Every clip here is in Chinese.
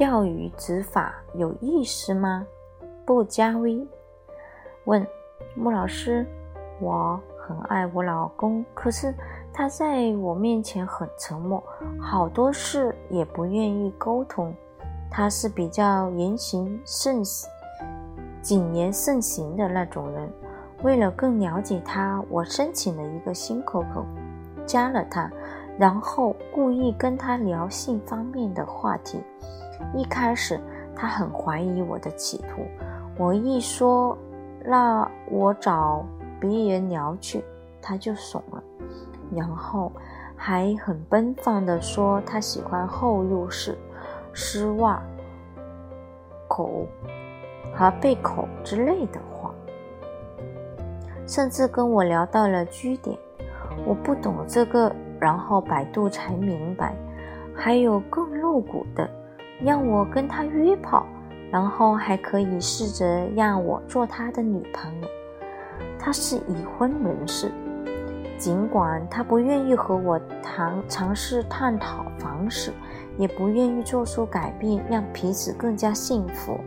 钓鱼执法有意思吗？不加微问穆老师：“我很爱我老公，可是他在我面前很沉默，好多事也不愿意沟通。他是比较言行慎谨言慎行的那种人。为了更了解他，我申请了一个新 QQ，加了他，然后故意跟他聊性方面的话题。一开始他很怀疑我的企图，我一说。”那我找别人聊去，他就怂了，然后还很奔放地说他喜欢后入式丝袜、口和背口之类的话，甚至跟我聊到了居点。我不懂这个，然后百度才明白，还有更露骨的，让我跟他约炮。然后还可以试着让我做他的女朋友。他是已婚人士，尽管他不愿意和我谈尝试探讨方式，也不愿意做出改变，让彼此更加幸福。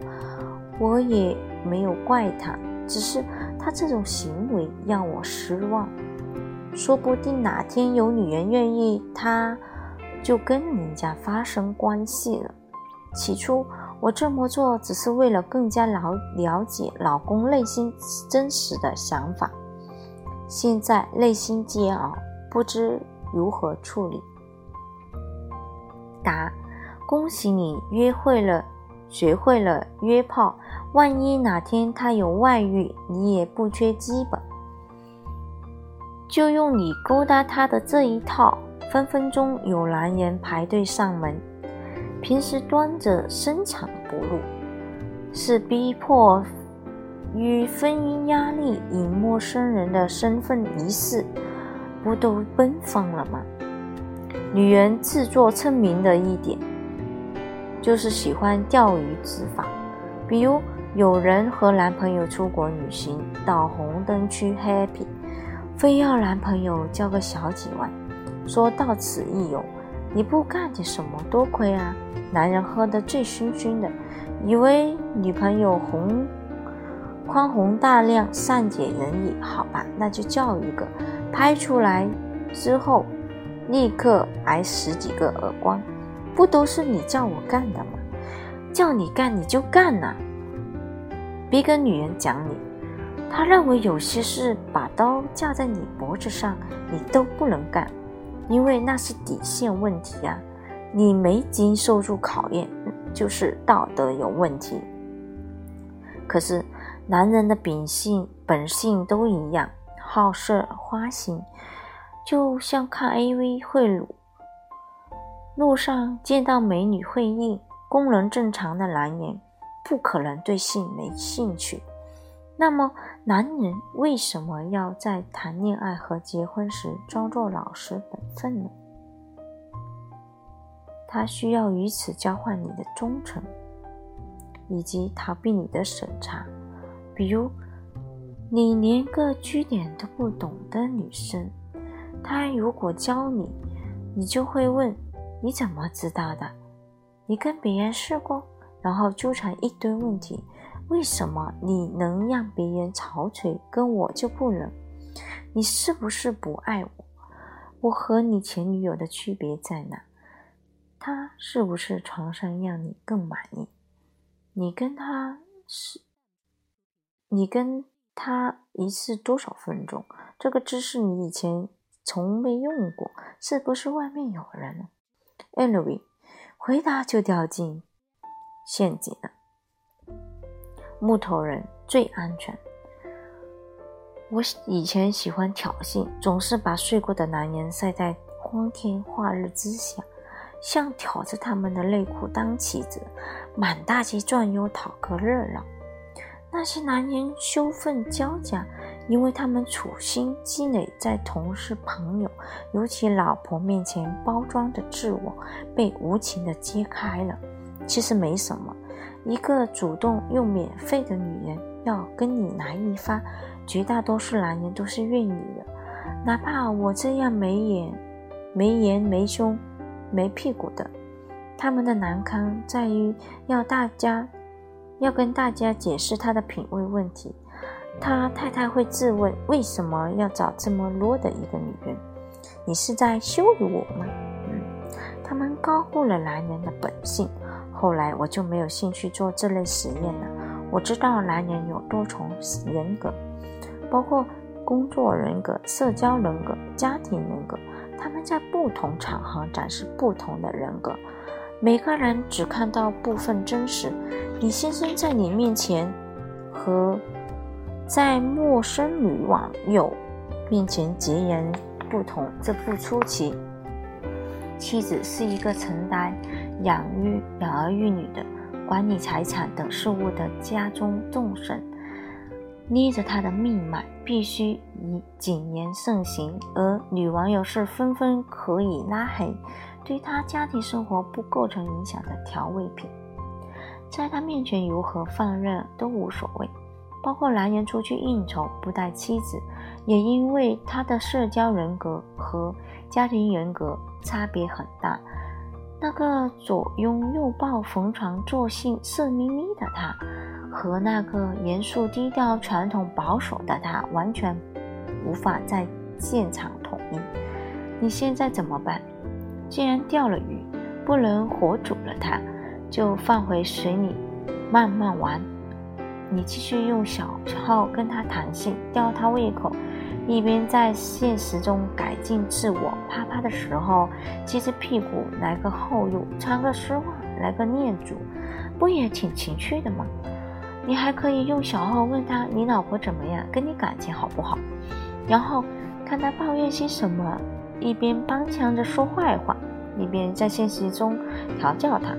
我也没有怪他，只是他这种行为让我失望。说不定哪天有女人愿意，他就跟人家发生关系了。起初。我这么做只是为了更加了了解老公内心真实的想法，现在内心煎熬，不知如何处理。答：恭喜你约会了，学会了约炮。万一哪天他有外遇，你也不缺基本，就用你勾搭他的这一套，分分钟有男人排队上门。平时端着深藏不露，是逼迫与婚姻压力，以陌生人的身份仪式，不都奔放了吗？女人自作聪明的一点，就是喜欢钓鱼执法。比如有人和男朋友出国旅行，到红灯区 happy，非要男朋友交个小几万，说到此一游。你不干点什么，多亏啊！男人喝得醉醺醺的，以为女朋友红宽宏大量、善解人意，好吧，那就叫一个。拍出来之后，立刻挨十几个耳光，不都是你叫我干的吗？叫你干你就干呐！别跟女人讲理，他认为有些事把刀架在你脖子上，你都不能干。因为那是底线问题啊！你没经受住考验，就是道德有问题。可是男人的秉性本性都一样，好色花心，就像看 A.V. 会乳，路上见到美女会硬，功能正常的男人不可能对性没兴趣。那么，男人为什么要在谈恋爱和结婚时装作老实本分呢？他需要以此交换你的忠诚，以及逃避你的审查。比如，你连个据点都不懂的女生，他如果教你，你就会问：你怎么知道的？你跟别人试过？然后纠缠一堆问题。为什么你能让别人吵嘴，跟我就不能？你是不是不爱我？我和你前女友的区别在哪？他是不是床上让你更满意？你跟他是，你跟他一次多少分钟？这个姿势你以前从没用过，是不是外面有人？Anyway，回答就掉进陷阱了。木头人最安全。我以前喜欢挑衅，总是把睡过的男人晒在光天化日之下，像挑着他们的内裤当棋子，满大街转悠讨个热闹。那些男人羞愤交加，因为他们处心积虑在同事、朋友，尤其老婆面前包装的自我，被无情的揭开了。其实没什么。一个主动又免费的女人要跟你来一发，绝大多数男人都是愿意的。哪怕我这样没眼、没颜、没胸、没屁股的，他们的难堪在于要大家要跟大家解释他的品味问题。他太太会自问：为什么要找这么啰的一个女人？你是在羞辱我吗？嗯，他们高估了男人的本性。后来我就没有兴趣做这类实验了。我知道男人有多重人格，包括工作人格、社交人格、家庭人格。他们在不同场合展示不同的人格。每个人只看到部分真实。李先生在你面前和。在陌生女网友面前截然不同，这不出奇。妻子是一个承担养育养儿育女的、管理财产等事务的家中重神，捏着他的命脉，必须以谨言慎行；而女网友是纷纷可以拉黑，对他家庭生活不构成影响的调味品，在他面前如何放任都无所谓。包括男人出去应酬不带妻子，也因为他的社交人格和家庭人格差别很大。那个左拥右抱、逢场作戏、色眯眯的他，和那个严肃低调、传统保守的他，完全无法在现场统一。你现在怎么办？既然钓了鱼，不能活煮了它，就放回水里慢慢玩。你继续用小号跟他谈性，吊他胃口，一边在现实中改进自我。啪啪的时候，接着屁股来个后入，穿个丝袜来个念珠，不也挺情趣的吗？你还可以用小号问他你老婆怎么样，跟你感情好不好，然后看他抱怨些什么，一边帮腔着说坏话，一边在现实中调教他。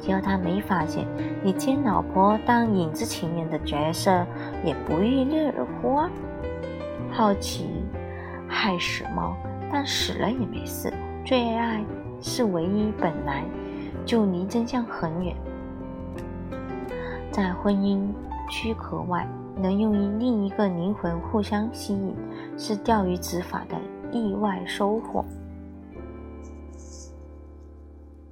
只要他没发现你接老婆当影子情人的角色，也不亦乐乎啊！好奇害死猫，但死了也没事。最爱是唯一，本来就离真相很远。在婚姻躯壳外，能用于另一个灵魂互相吸引，是钓鱼执法的意外收获。